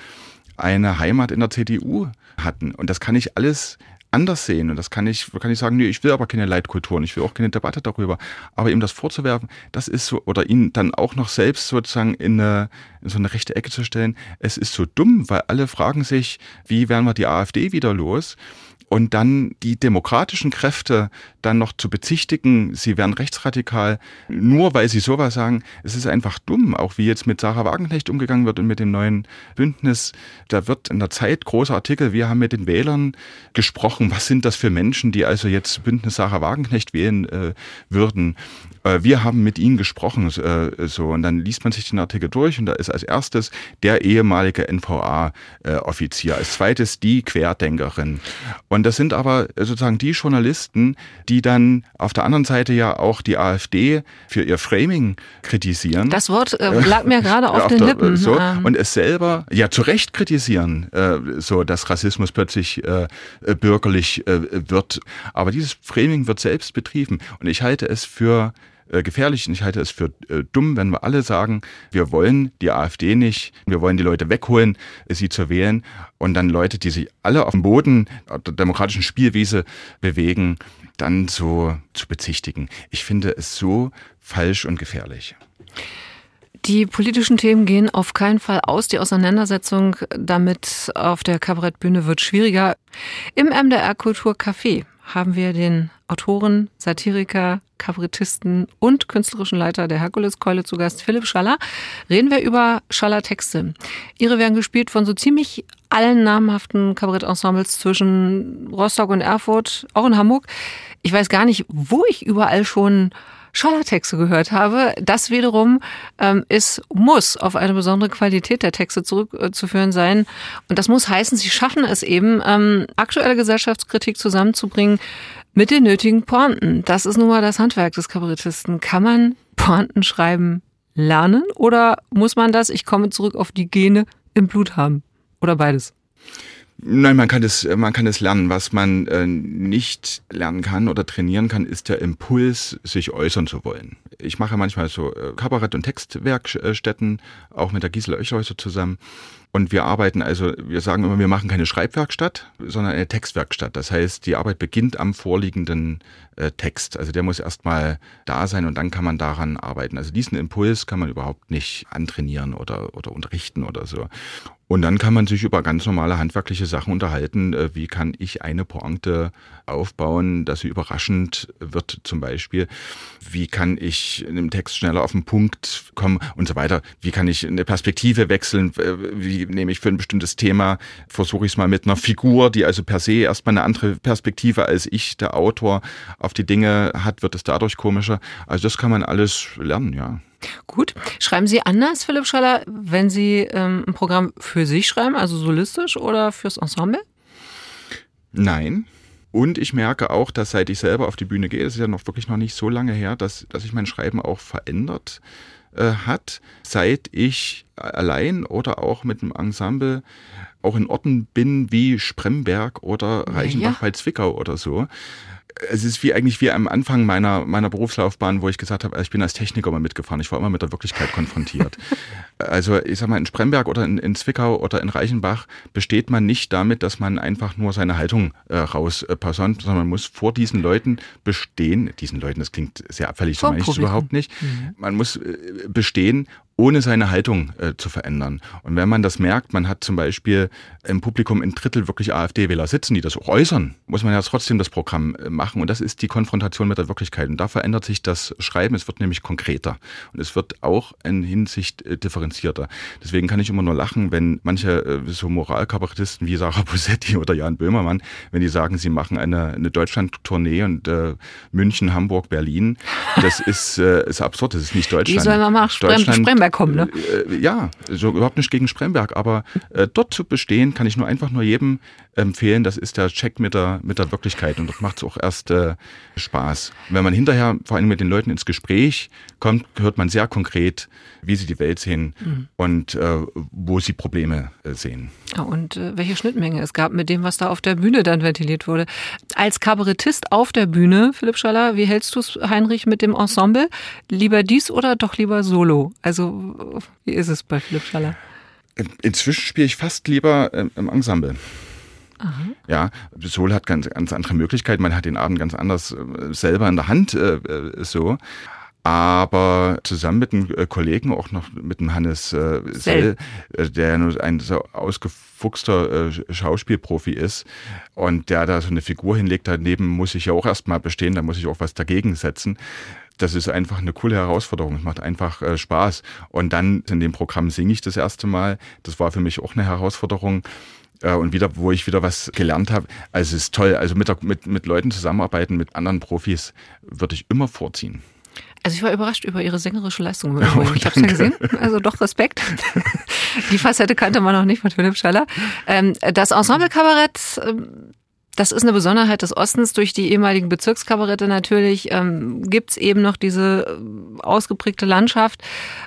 Speaker 4: eine Heimat in der CDU hatten. Und das kann ich alles anders sehen. Und das kann ich, kann ich sagen, nee, ich will aber keine Leitkultur und ich will auch keine Debatte darüber. Aber ihm das vorzuwerfen, das ist so, oder ihn dann auch noch selbst sozusagen in, eine, in so eine rechte Ecke zu stellen, es ist so dumm, weil alle fragen sich, wie werden wir die AfD wieder los? Und dann die demokratischen Kräfte dann noch zu bezichtigen, sie wären rechtsradikal, nur weil sie sowas sagen, es ist einfach dumm, auch wie jetzt mit Sarah Wagenknecht umgegangen wird und mit dem neuen Bündnis. Da wird in der Zeit großer Artikel, wir haben mit den Wählern gesprochen, was sind das für Menschen, die also jetzt Bündnis Sarah Wagenknecht wählen äh, würden. Äh, wir haben mit ihnen gesprochen, äh, so und dann liest man sich den Artikel durch und da ist als erstes der ehemalige NVA-Offizier, äh, als zweites die Querdenkerin und und das sind aber sozusagen die Journalisten, die dann auf der anderen Seite ja auch die AfD für ihr Framing kritisieren.
Speaker 3: Das Wort äh, lag mir gerade auf, auf den der, Lippen.
Speaker 4: So, ähm. Und es selber ja zu Recht kritisieren, äh, so dass Rassismus plötzlich äh, bürgerlich äh, wird. Aber dieses Framing wird selbst betrieben. Und ich halte es für äh, gefährlich und ich halte es für äh, dumm, wenn wir alle sagen, wir wollen die AfD nicht, wir wollen die Leute wegholen, sie zu wählen und dann Leute, die sich alle auf dem Boden der demokratischen Spielwiese bewegen, dann so zu bezichtigen. Ich finde es so falsch und gefährlich.
Speaker 3: Die politischen Themen gehen auf keinen Fall aus. Die Auseinandersetzung damit auf der Kabarettbühne wird schwieriger. Im MDR Kultur Café haben wir den Autoren, Satiriker, Kabarettisten und künstlerischen Leiter der Herkuleskeule zu Gast, Philipp Schaller. Reden wir über Schaller Texte. Ihre werden gespielt von so ziemlich allen namhaften Kabarettensembles zwischen Rostock und Erfurt, auch in Hamburg. Ich weiß gar nicht, wo ich überall schon Schallertexte gehört habe. Das wiederum ähm, ist, muss auf eine besondere Qualität der Texte zurückzuführen sein. Und das muss heißen, sie schaffen es eben, ähm, aktuelle Gesellschaftskritik zusammenzubringen mit den nötigen Pointen. Das ist nun mal das Handwerk des Kabarettisten. Kann man Pointen schreiben lernen oder muss man das, ich komme zurück auf die Gene, im Blut haben? Oder beides?
Speaker 4: Nein, man kann es, man kann es lernen. Was man äh, nicht lernen kann oder trainieren kann, ist der Impuls, sich äußern zu wollen. Ich mache manchmal so äh, Kabarett- und Textwerkstätten, auch mit der Gisela Oechhäuser zusammen. Und wir arbeiten also, wir sagen immer, wir machen keine Schreibwerkstatt, sondern eine Textwerkstatt. Das heißt, die Arbeit beginnt am vorliegenden äh, Text. Also der muss erstmal da sein und dann kann man daran arbeiten. Also diesen Impuls kann man überhaupt nicht antrainieren oder, oder unterrichten oder so. Und dann kann man sich über ganz normale handwerkliche Sachen unterhalten. Äh, wie kann ich eine Pointe aufbauen, dass sie überraschend wird zum Beispiel? Wie kann ich in einem Text schneller auf den Punkt kommen und so weiter? Wie kann ich eine Perspektive wechseln? Äh, wie nehme ich für ein bestimmtes Thema, versuche ich es mal mit einer Figur, die also per se erstmal eine andere Perspektive als ich, der Autor, auf die Dinge hat, wird es dadurch komischer. Also das kann man alles lernen, ja.
Speaker 3: Gut. Schreiben Sie anders, Philipp Schaller, wenn Sie ähm, ein Programm für sich schreiben, also solistisch oder fürs Ensemble?
Speaker 4: Nein. Und ich merke auch, dass seit ich selber auf die Bühne gehe, das ist ja noch wirklich noch nicht so lange her, dass, dass sich mein Schreiben auch verändert äh, hat, seit ich allein oder auch mit einem Ensemble auch in Orten bin wie Spremberg oder Reichenbach ja. bei Zwickau oder so es ist wie eigentlich wie am Anfang meiner, meiner Berufslaufbahn, wo ich gesagt habe, ich bin als Techniker mal mitgefahren. Ich war immer mit der Wirklichkeit konfrontiert. also ich sag mal, in Spremberg oder in, in Zwickau oder in Reichenbach besteht man nicht damit, dass man einfach nur seine Haltung äh, rauspassant, äh, sondern man muss vor diesen Leuten bestehen, diesen Leuten, das klingt sehr abfällig, so meine ich es überhaupt nicht. Mhm. Man muss äh, bestehen ohne seine Haltung äh, zu verändern. Und wenn man das merkt, man hat zum Beispiel im Publikum ein Drittel wirklich AfD-Wähler sitzen, die das auch äußern, muss man ja trotzdem das Programm äh, machen. Und das ist die Konfrontation mit der Wirklichkeit. Und da verändert sich das Schreiben. Es wird nämlich konkreter. Und es wird auch in Hinsicht äh, differenzierter. Deswegen kann ich immer nur lachen, wenn manche äh, so Moralkabarettisten wie Sarah Bosetti oder Jan Böhmermann, wenn die sagen, sie machen eine, eine Deutschland-Tournee und äh, München, Hamburg, Berlin. Das ist, äh, ist absurd. Das ist nicht Deutschland.
Speaker 3: Die sollen wir mal nach Spremberg kommen, ne?
Speaker 4: Äh, ja, so überhaupt nicht gegen Spremberg. Aber äh, dort zu bestehen, kann ich nur einfach nur jedem empfehlen. Das ist der Check mit der, mit der Wirklichkeit. Und dort macht es auch erst äh, Spaß. wenn man hinterher vor allem mit den Leuten ins Gespräch kommt, hört man sehr konkret, wie sie die Welt sehen mhm. und äh, wo sie Probleme äh, sehen.
Speaker 3: und äh, welche Schnittmenge es gab mit dem, was da auf der Bühne dann ventiliert wurde. Als Kabarettist auf der Bühne, Philipp Schaller, wie hältst du es, Heinrich, mit dem Ensemble? Lieber dies oder doch lieber solo? Also, wie ist es bei Philipp Schaller?
Speaker 4: Inzwischen spiele ich fast lieber ähm, im Ensemble. Aha. Ja, Soul hat ganz, ganz andere Möglichkeiten. Man hat den Abend ganz anders äh, selber in der Hand äh, äh, so. Aber zusammen mit einem Kollegen, auch noch mit dem Hannes äh, Sell, der ein so ausgefuchster äh, Schauspielprofi ist und der da so eine Figur hinlegt, daneben muss ich ja auch erstmal bestehen, da muss ich auch was dagegen setzen das ist einfach eine coole Herausforderung. Es macht einfach äh, Spaß. Und dann in dem Programm singe ich das erste Mal. Das war für mich auch eine Herausforderung. Äh, und wieder, wo ich wieder was gelernt habe. Also es ist toll. Also mit, mit, mit Leuten zusammenarbeiten, mit anderen Profis, würde ich immer vorziehen.
Speaker 3: Also ich war überrascht über ihre sängerische Leistung. Oh, ich habe es ja gesehen, also doch Respekt. Die Facette kannte man noch nicht von Philipp Schaller. Ähm, das Ensemble-Kabarett ähm, das ist eine Besonderheit des Ostens. Durch die ehemaligen Bezirkskabarette natürlich ähm, gibt eben noch diese äh, ausgeprägte Landschaft.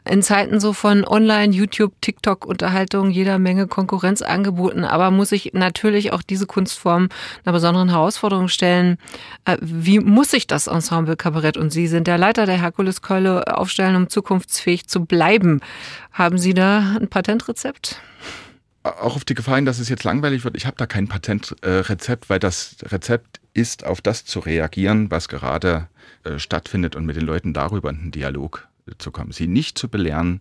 Speaker 3: In Zeiten so von Online, YouTube, TikTok-Unterhaltung, jeder Menge Konkurrenz angeboten. Aber muss ich natürlich auch diese Kunstform einer besonderen Herausforderung stellen. Äh, wie muss sich das Ensemble Kabarett und Sie sind der Leiter der Herkuleskeule aufstellen, um zukunftsfähig zu bleiben? Haben Sie da ein Patentrezept?
Speaker 4: Auch auf die Gefahr hin, dass es jetzt langweilig wird. Ich habe da kein Patentrezept, weil das Rezept ist, auf das zu reagieren, was gerade äh, stattfindet und mit den Leuten darüber in den Dialog äh, zu kommen. Sie nicht zu belehren,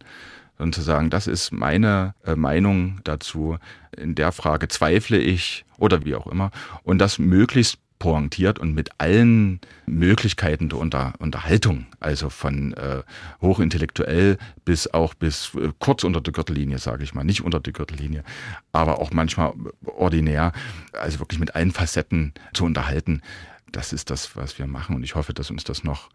Speaker 4: sondern zu sagen, das ist meine äh, Meinung dazu. In der Frage zweifle ich oder wie auch immer. Und das möglichst pointiert und mit allen Möglichkeiten der Unter Unterhaltung, also von äh, hochintellektuell bis auch bis äh, kurz unter der Gürtellinie, sage ich mal, nicht unter der Gürtellinie, aber auch manchmal ordinär, also wirklich mit allen Facetten zu unterhalten. Das ist das, was wir machen und ich hoffe, dass uns das noch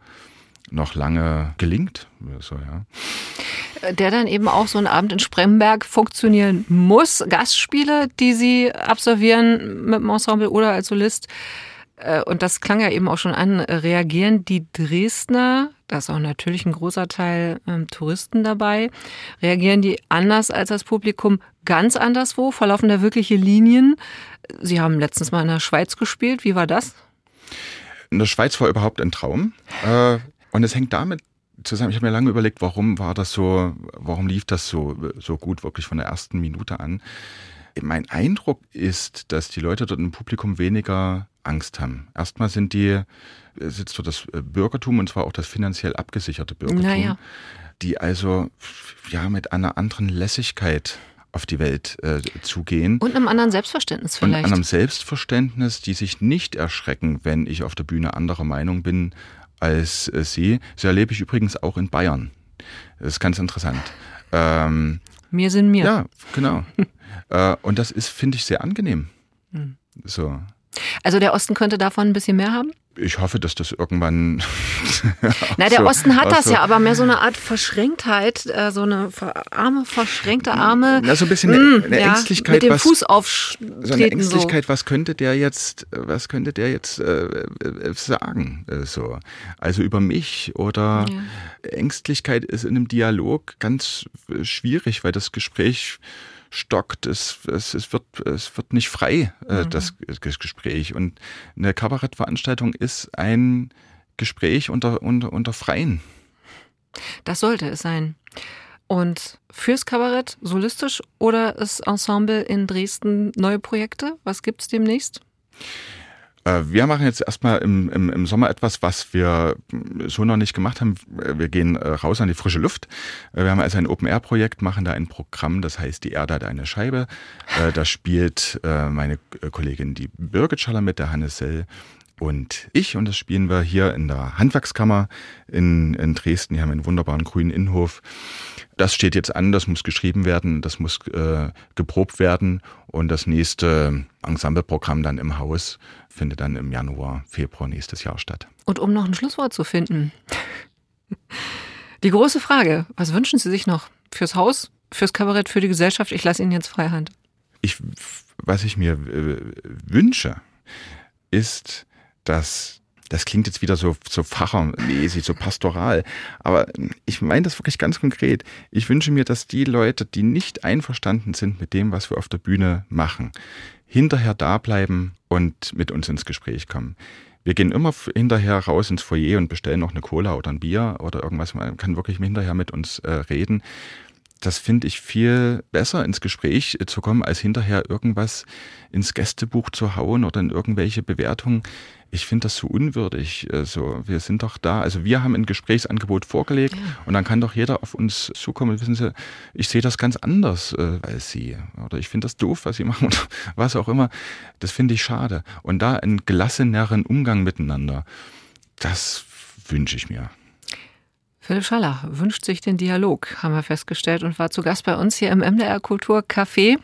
Speaker 4: noch lange gelingt. So, ja.
Speaker 3: Der dann eben auch so ein Abend in Spremberg funktionieren muss. Gastspiele, die Sie absolvieren mit dem Ensemble oder als Solist, äh, und das klang ja eben auch schon an, äh, reagieren die Dresdner, da ist auch natürlich ein großer Teil ähm, Touristen dabei, reagieren die anders als das Publikum ganz anderswo? Verlaufen da wirkliche Linien? Sie haben letztens mal in der Schweiz gespielt. Wie war das?
Speaker 4: In der Schweiz war überhaupt ein Traum. Äh, und es hängt damit zusammen, ich habe mir lange überlegt, warum war das so, warum lief das so, so gut wirklich von der ersten Minute an. Mein Eindruck ist, dass die Leute dort im Publikum weniger Angst haben. Erstmal sind die, sitzt dort das äh, Bürgertum und zwar auch das finanziell abgesicherte Bürgertum, naja. die also ja mit einer anderen Lässigkeit auf die Welt äh, zugehen.
Speaker 3: Und einem anderen Selbstverständnis vielleicht.
Speaker 4: Und einem Selbstverständnis, die sich nicht erschrecken, wenn ich auf der Bühne anderer Meinung bin als äh, sie. Das erlebe ich übrigens auch in Bayern. Das ist ganz interessant.
Speaker 3: Ähm, mir sind mir.
Speaker 4: Ja, genau. äh, und das ist, finde ich, sehr angenehm. Hm. So.
Speaker 3: Also der Osten könnte davon ein bisschen mehr haben?
Speaker 4: Ich hoffe, dass das irgendwann.
Speaker 3: Na, der so, Osten hat das so. ja, aber mehr so eine Art Verschränktheit, äh, so eine arme, verschränkte Arme.
Speaker 4: Na, so ein bisschen mm, eine ja, Ängstlichkeit. Mit
Speaker 3: dem was, Fuß auftreten.
Speaker 4: So eine Ängstlichkeit, so. was könnte der jetzt, was könnte der jetzt äh, äh, sagen? Äh, so. Also über mich oder ja. Ängstlichkeit ist in einem Dialog ganz schwierig, weil das Gespräch stockt, es, es, es, wird, es wird nicht frei, äh, mhm. das, das Gespräch. Und eine Kabarettveranstaltung ist ein Gespräch unter, unter, unter Freien.
Speaker 3: Das sollte es sein. Und fürs Kabarett solistisch oder das Ensemble in Dresden neue Projekte? Was gibt es demnächst?
Speaker 4: Äh, wir machen jetzt erstmal im, im, im Sommer etwas, was wir so noch nicht gemacht haben. Wir gehen äh, raus an die frische Luft. Äh, wir haben also ein Open-Air-Projekt, machen da ein Programm, das heißt Die Erde hat eine Scheibe. Da spielt meine Kollegin die Birgit Schaller mit, der Hannes Sell und ich. Und das spielen wir hier in der Handwerkskammer in, in Dresden. Die haben einen wunderbaren grünen Innenhof. Das steht jetzt an, das muss geschrieben werden, das muss äh, geprobt werden. Und das nächste Ensembleprogramm dann im Haus findet dann im Januar, Februar nächstes Jahr statt.
Speaker 3: Und um noch ein Schlusswort zu finden, die große Frage, was wünschen Sie sich noch fürs Haus, fürs Kabarett, für die Gesellschaft? Ich lasse Ihnen jetzt Freihand.
Speaker 4: Ich, was ich mir äh, wünsche, ist, dass das klingt jetzt wieder so, so fachermäßig, so pastoral. Aber ich meine das wirklich ganz konkret. Ich wünsche mir, dass die Leute, die nicht einverstanden sind mit dem, was wir auf der Bühne machen, hinterher da bleiben und mit uns ins Gespräch kommen. Wir gehen immer hinterher raus ins Foyer und bestellen noch eine Cola oder ein Bier oder irgendwas. Man kann wirklich hinterher mit uns äh, reden das finde ich viel besser ins Gespräch zu kommen, als hinterher irgendwas ins Gästebuch zu hauen oder in irgendwelche Bewertungen. Ich finde das so unwürdig. Also wir sind doch da, also wir haben ein Gesprächsangebot vorgelegt ja. und dann kann doch jeder auf uns zukommen. Wissen Sie, ich sehe das ganz anders äh, als Sie oder ich finde das doof, was Sie machen oder was auch immer. Das finde ich schade. Und da einen gelasseneren Umgang miteinander, das wünsche ich mir.
Speaker 3: Philipp Schaller wünscht sich den Dialog, haben wir festgestellt, und war zu Gast bei uns hier im MDR Kultur Café.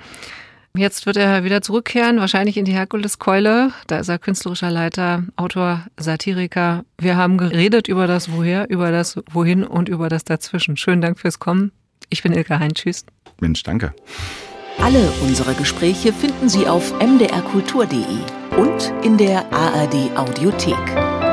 Speaker 3: Jetzt wird er wieder zurückkehren, wahrscheinlich in die Herkuleskeule. Da ist er künstlerischer Leiter, Autor, Satiriker. Wir haben geredet über das Woher, über das Wohin und über das Dazwischen. Schönen Dank fürs Kommen. Ich bin Ilka Hein. Tschüss.
Speaker 4: Mensch, danke.
Speaker 1: Alle unsere Gespräche finden Sie auf mdrkultur.de und in der ARD Audiothek.